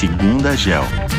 Segunda Gel.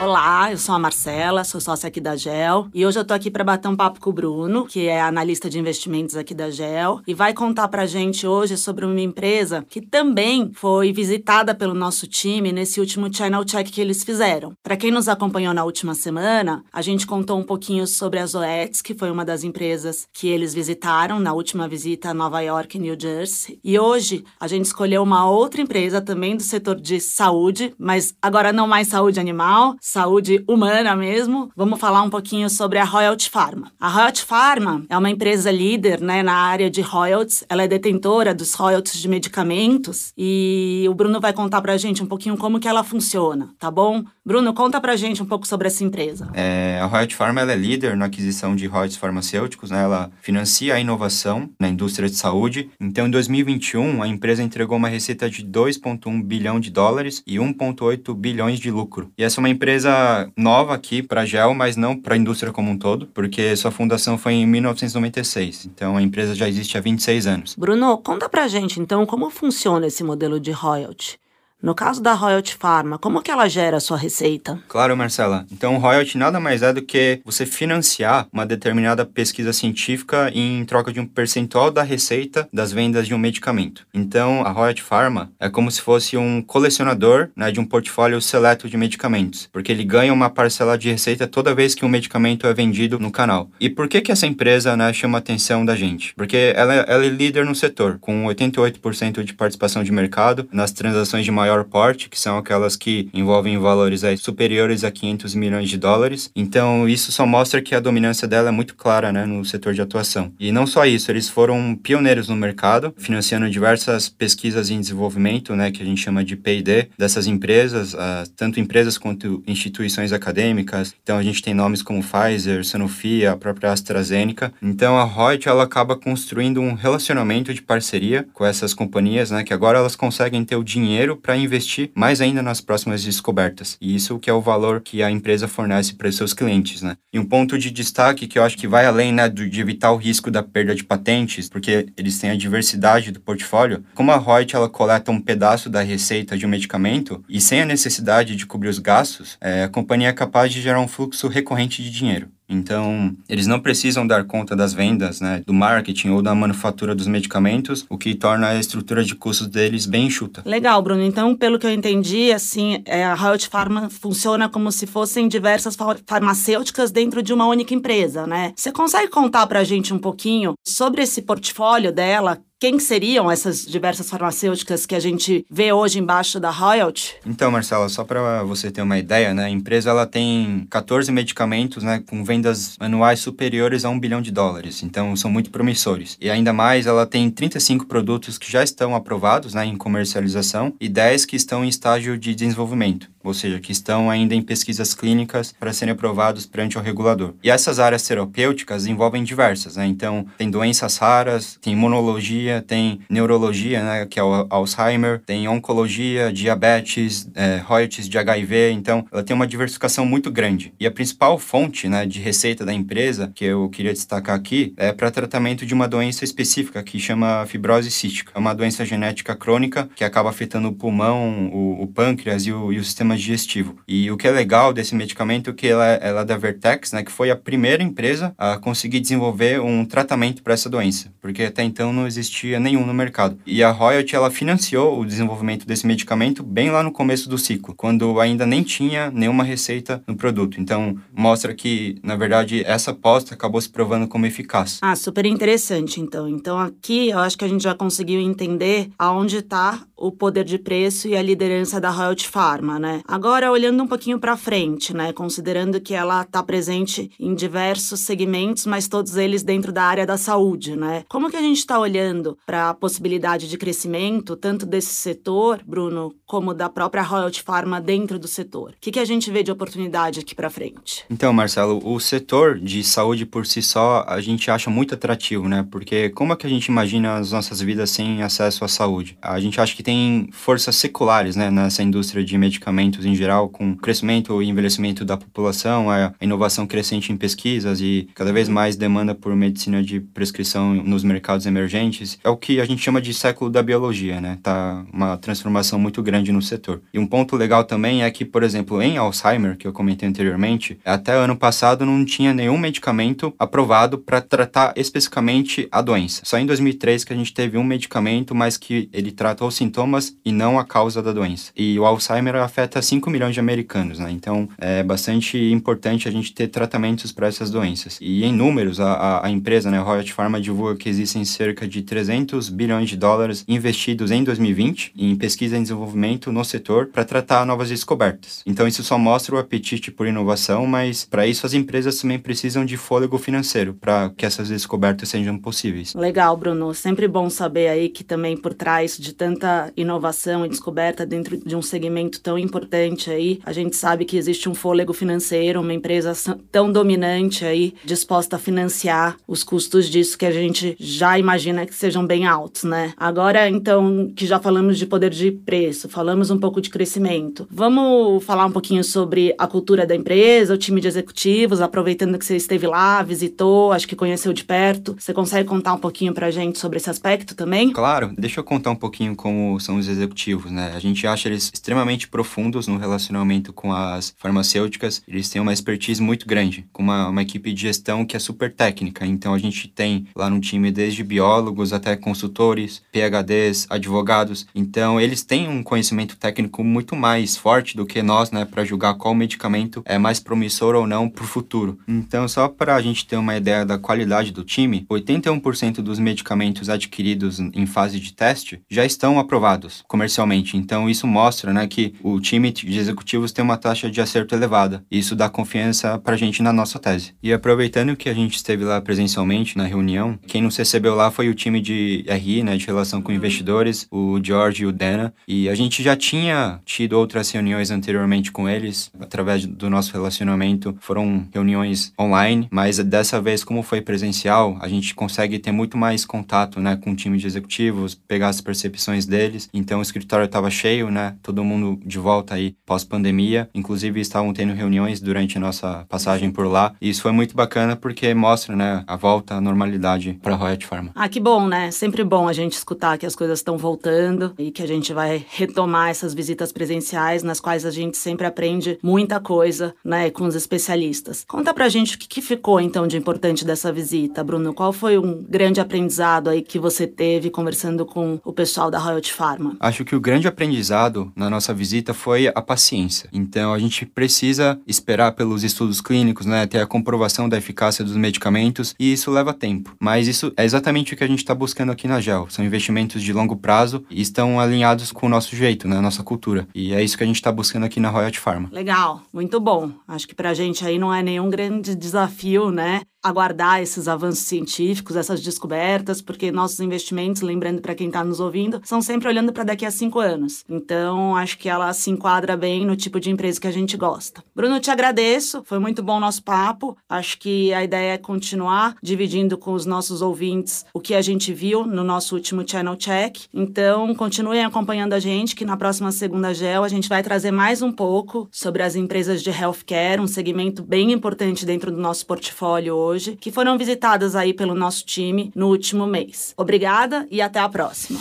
Olá, eu sou a Marcela, sou sócia aqui da GEL e hoje eu tô aqui para bater um papo com o Bruno, que é analista de investimentos aqui da GEL, e vai contar pra gente hoje sobre uma empresa que também foi visitada pelo nosso time nesse último channel check que eles fizeram. Para quem nos acompanhou na última semana, a gente contou um pouquinho sobre a Zoetis, que foi uma das empresas que eles visitaram na última visita a Nova York e New Jersey. E hoje a gente escolheu uma outra empresa também do setor de saúde, mas agora não mais saúde animal, saúde humana mesmo, vamos falar um pouquinho sobre a Royalty Pharma. A Royalty Pharma é uma empresa líder né, na área de royalties, ela é detentora dos royalties de medicamentos e o Bruno vai contar pra gente um pouquinho como que ela funciona, tá bom? Bruno, conta pra gente um pouco sobre essa empresa. É, a Royalty Pharma é líder na aquisição de royalties farmacêuticos, né? ela financia a inovação na indústria de saúde. Então, em 2021, a empresa entregou uma receita de 2,1 bilhão de dólares e 1,8 bilhões de lucro. E essa é uma empresa empresa nova aqui para a Gel, mas não para a indústria como um todo, porque sua fundação foi em 1996. Então a empresa já existe há 26 anos. Bruno, conta pra gente então como funciona esse modelo de royalty. No caso da Royalty Pharma, como que ela gera a sua receita? Claro, Marcela. Então, royalty nada mais é do que você financiar uma determinada pesquisa científica em troca de um percentual da receita das vendas de um medicamento. Então, a Royalty Pharma é como se fosse um colecionador né, de um portfólio seleto de medicamentos, porque ele ganha uma parcela de receita toda vez que um medicamento é vendido no canal. E por que que essa empresa né, chama a atenção da gente? Porque ela, ela é líder no setor, com 88% de participação de mercado nas transações de maior maior porte, que são aquelas que envolvem valores aí, superiores a 500 milhões de dólares. Então, isso só mostra que a dominância dela é muito clara né, no setor de atuação. E não só isso, eles foram pioneiros no mercado, financiando diversas pesquisas em desenvolvimento, né, que a gente chama de P&D, dessas empresas, uh, tanto empresas quanto instituições acadêmicas. Então, a gente tem nomes como Pfizer, Sanofi, a própria AstraZeneca. Então, a Reut, ela acaba construindo um relacionamento de parceria com essas companhias, né, que agora elas conseguem ter o dinheiro para investir mais ainda nas próximas descobertas. E isso que é o valor que a empresa fornece para os seus clientes, né? E um ponto de destaque que eu acho que vai além, né, de evitar o risco da perda de patentes, porque eles têm a diversidade do portfólio. Como a Reut, ela coleta um pedaço da receita de um medicamento e sem a necessidade de cobrir os gastos, é, a companhia é capaz de gerar um fluxo recorrente de dinheiro. Então, eles não precisam dar conta das vendas, né, do marketing ou da manufatura dos medicamentos, o que torna a estrutura de custos deles bem enxuta. Legal, Bruno. Então, pelo que eu entendi, assim, é, a Royalty Pharma funciona como se fossem diversas farmacêuticas dentro de uma única empresa, né? Você consegue contar pra gente um pouquinho sobre esse portfólio dela? Quem seriam essas diversas farmacêuticas que a gente vê hoje embaixo da royalty? Então, Marcela, só para você ter uma ideia, né, a empresa ela tem 14 medicamentos, né, com vendas anuais superiores a um bilhão de dólares. Então, são muito promissores. E ainda mais, ela tem 35 produtos que já estão aprovados, né, em comercialização e 10 que estão em estágio de desenvolvimento ou seja, que estão ainda em pesquisas clínicas para serem aprovados perante o regulador. E essas áreas terapêuticas envolvem diversas, né? Então, tem doenças raras, tem imunologia, tem neurologia, né, que é o Alzheimer, tem oncologia, diabetes, é, royalties de HIV, então ela tem uma diversificação muito grande. E a principal fonte, né, de receita da empresa, que eu queria destacar aqui, é para tratamento de uma doença específica que chama fibrose cística. É uma doença genética crônica que acaba afetando o pulmão, o, o pâncreas e o, e o sistema digestivo. E o que é legal desse medicamento é que ela, ela é da Vertex, né, que foi a primeira empresa a conseguir desenvolver um tratamento para essa doença, porque até então não existia nenhum no mercado. E a Royalty ela financiou o desenvolvimento desse medicamento bem lá no começo do ciclo, quando ainda nem tinha nenhuma receita no produto. Então, mostra que, na verdade, essa aposta acabou se provando como eficaz. Ah, super interessante, então. Então, aqui eu acho que a gente já conseguiu entender aonde está o poder de preço e a liderança da Royalty Pharma, né? Agora, olhando um pouquinho para frente, né? Considerando que ela está presente em diversos segmentos, mas todos eles dentro da área da saúde, né? Como que a gente está olhando para a possibilidade de crescimento, tanto desse setor, Bruno, como da própria Royalty Pharma dentro do setor? O que, que a gente vê de oportunidade aqui para frente? Então, Marcelo, o setor de saúde por si só, a gente acha muito atrativo, né? Porque como é que a gente imagina as nossas vidas sem acesso à saúde? A gente acha que tem forças seculares né, nessa indústria de medicamentos em geral, com o crescimento e envelhecimento da população, a inovação crescente em pesquisas e cada vez mais demanda por medicina de prescrição nos mercados emergentes. É o que a gente chama de século da biologia, né? Tá uma transformação muito grande no setor. E um ponto legal também é que, por exemplo, em Alzheimer, que eu comentei anteriormente, até ano passado não tinha nenhum medicamento aprovado para tratar especificamente a doença. Só em 2003 que a gente teve um medicamento, mas que ele trata os sintomas e não a causa da doença. E o Alzheimer afeta 5 milhões de americanos, né? Então é bastante importante a gente ter tratamentos para essas doenças. E em números, a, a empresa, né, Royalty Pharma, divulga que existem cerca de 300 bilhões de dólares investidos em 2020 em pesquisa e desenvolvimento no setor para tratar novas descobertas. Então isso só mostra o apetite por inovação, mas para isso as empresas também precisam de fôlego financeiro para que essas descobertas sejam possíveis. Legal, Bruno. Sempre bom saber aí que também por trás de tanta inovação e descoberta dentro de um segmento tão importante aí, a gente sabe que existe um fôlego financeiro, uma empresa tão dominante aí, disposta a financiar os custos disso que a gente já imagina que sejam bem altos, né? Agora, então, que já falamos de poder de preço, falamos um pouco de crescimento, vamos falar um pouquinho sobre a cultura da empresa, o time de executivos, aproveitando que você esteve lá, visitou, acho que conheceu de perto. Você consegue contar um pouquinho pra gente sobre esse aspecto também? Claro, deixa eu contar um pouquinho como são os executivos, né? A gente acha eles extremamente profundos no relacionamento com as farmacêuticas, eles têm uma expertise muito grande, com uma, uma equipe de gestão que é super técnica. Então a gente tem lá no time desde biólogos até consultores, PhDs, advogados. Então eles têm um conhecimento técnico muito mais forte do que nós, né, para julgar qual medicamento é mais promissor ou não para o futuro. Então só para a gente ter uma ideia da qualidade do time, 81% dos medicamentos adquiridos em fase de teste já estão aprovados comercialmente. Então isso mostra, né, que o time de executivos tem uma taxa de acerto elevada. Isso dá confiança para a gente na nossa tese. E aproveitando que a gente esteve lá presencialmente na reunião, quem nos recebeu lá foi o time de RI, né, de relação com investidores, o George e o Dana. E a gente já tinha tido outras reuniões anteriormente com eles, através do nosso relacionamento. Foram reuniões online, mas dessa vez, como foi presencial, a gente consegue ter muito mais contato, né, com o time de executivos, pegar as percepções deles. Então o escritório estava cheio, né, todo mundo de volta aí pós-pandemia. Inclusive estavam tendo reuniões durante a nossa passagem por lá. E isso foi muito bacana porque mostra, né, a volta à normalidade para a Royalty Pharma. Ah, que bom, né? Sempre bom a gente escutar que as coisas estão voltando e que a gente vai retomar essas visitas presenciais nas quais a gente sempre aprende muita coisa, né, com os especialistas. Conta pra gente o que, que ficou então de importante dessa visita, Bruno. Qual foi um grande aprendizado aí que você teve conversando com o pessoal da Royalty Pharma? Acho que o grande aprendizado na nossa visita foi a paciência. Então a gente precisa esperar pelos estudos clínicos, né, ter a comprovação da eficácia dos medicamentos e isso leva tempo. Mas isso é exatamente o que a gente está buscando aqui na GEL. São investimentos de longo prazo e estão alinhados com o nosso jeito, né, a nossa cultura. E é isso que a gente está buscando aqui na Royalty Pharma. Legal, muito bom. Acho que pra gente aí não é nenhum grande desafio, né? Aguardar esses avanços científicos, essas descobertas, porque nossos investimentos, lembrando para quem está nos ouvindo, são sempre olhando para daqui a cinco anos. Então, acho que ela se enquadra bem no tipo de empresa que a gente gosta. Bruno, te agradeço, foi muito bom o nosso papo. Acho que a ideia é continuar dividindo com os nossos ouvintes o que a gente viu no nosso último Channel Check. Então, continuem acompanhando a gente, que na próxima segunda GEL a gente vai trazer mais um pouco sobre as empresas de healthcare, um segmento bem importante dentro do nosso portfólio hoje hoje, que foram visitadas aí pelo nosso time no último mês. Obrigada e até a próxima.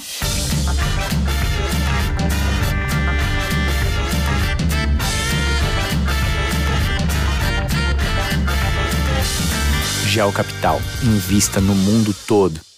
Geocapital. Invista no mundo todo.